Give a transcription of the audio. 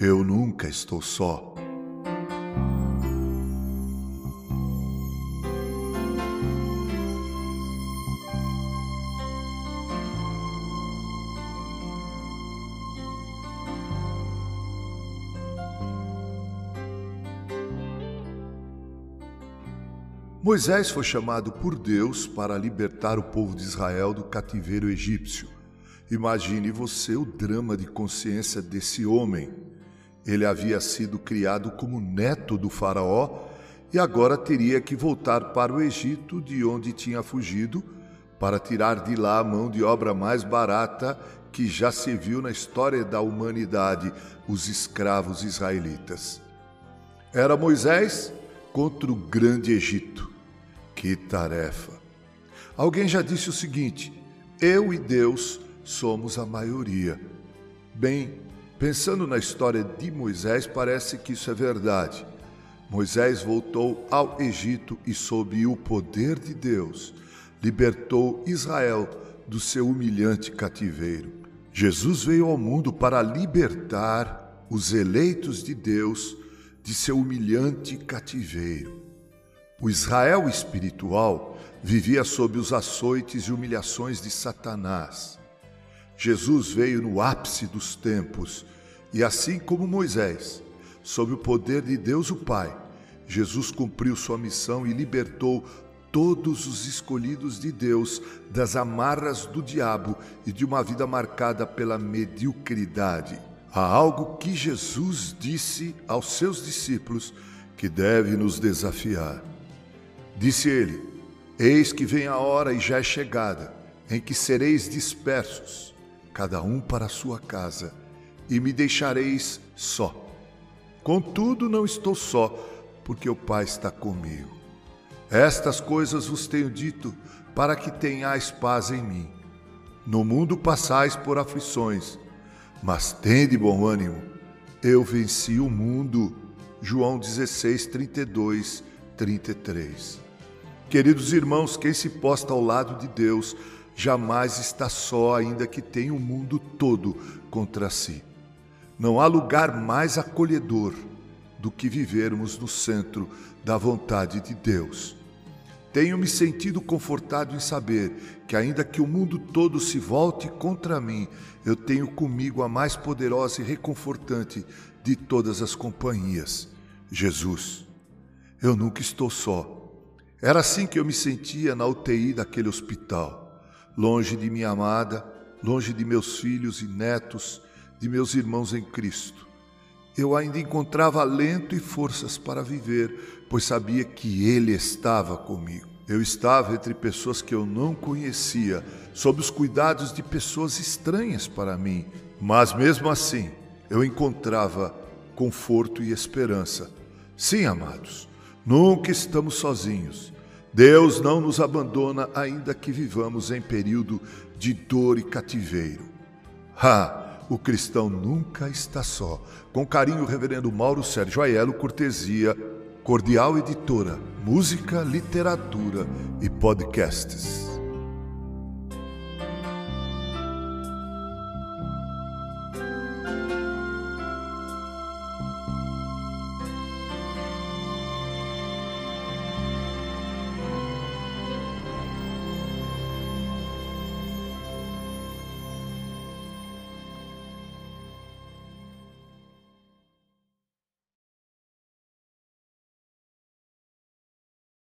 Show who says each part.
Speaker 1: Eu nunca estou só. Moisés foi chamado por Deus para libertar o povo de Israel do cativeiro egípcio. Imagine você o drama de consciência desse homem. Ele havia sido criado como neto do Faraó e agora teria que voltar para o Egito, de onde tinha fugido, para tirar de lá a mão de obra mais barata que já se viu na história da humanidade, os escravos israelitas. Era Moisés contra o grande Egito. Que tarefa! Alguém já disse o seguinte: eu e Deus somos a maioria. Bem, pensando na história de Moisés, parece que isso é verdade. Moisés voltou ao Egito e, sob o poder de Deus, libertou Israel do seu humilhante cativeiro. Jesus veio ao mundo para libertar os eleitos de Deus de seu humilhante cativeiro. O Israel espiritual vivia sob os açoites e humilhações de Satanás. Jesus veio no ápice dos tempos e, assim como Moisés, sob o poder de Deus o Pai, Jesus cumpriu sua missão e libertou todos os escolhidos de Deus das amarras do diabo e de uma vida marcada pela mediocridade. Há algo que Jesus disse aos seus discípulos que deve nos desafiar. Disse ele: Eis que vem a hora e já é chegada, em que sereis dispersos, cada um para a sua casa, e me deixareis só. Contudo, não estou só, porque o Pai está comigo. Estas coisas vos tenho dito, para que tenhais paz em mim. No mundo passais por aflições, mas tende bom ânimo. Eu venci o mundo. João 16, 32, 33. Queridos irmãos, quem se posta ao lado de Deus jamais está só, ainda que tenha o mundo todo contra si. Não há lugar mais acolhedor do que vivermos no centro da vontade de Deus. Tenho me sentido confortado em saber que, ainda que o mundo todo se volte contra mim, eu tenho comigo a mais poderosa e reconfortante de todas as companhias, Jesus. Eu nunca estou só era assim que eu me sentia na UTI daquele hospital, longe de minha amada, longe de meus filhos e netos, de meus irmãos em Cristo. Eu ainda encontrava alento e forças para viver, pois sabia que Ele estava comigo. Eu estava entre pessoas que eu não conhecia, sob os cuidados de pessoas estranhas para mim, mas mesmo assim eu encontrava conforto e esperança. Sim, amados, Nunca estamos sozinhos. Deus não nos abandona, ainda que vivamos em período de dor e cativeiro. Ah, o cristão nunca está só. Com carinho, Reverendo Mauro Sérgio Aiello, cortesia, Cordial Editora, Música, Literatura e Podcasts.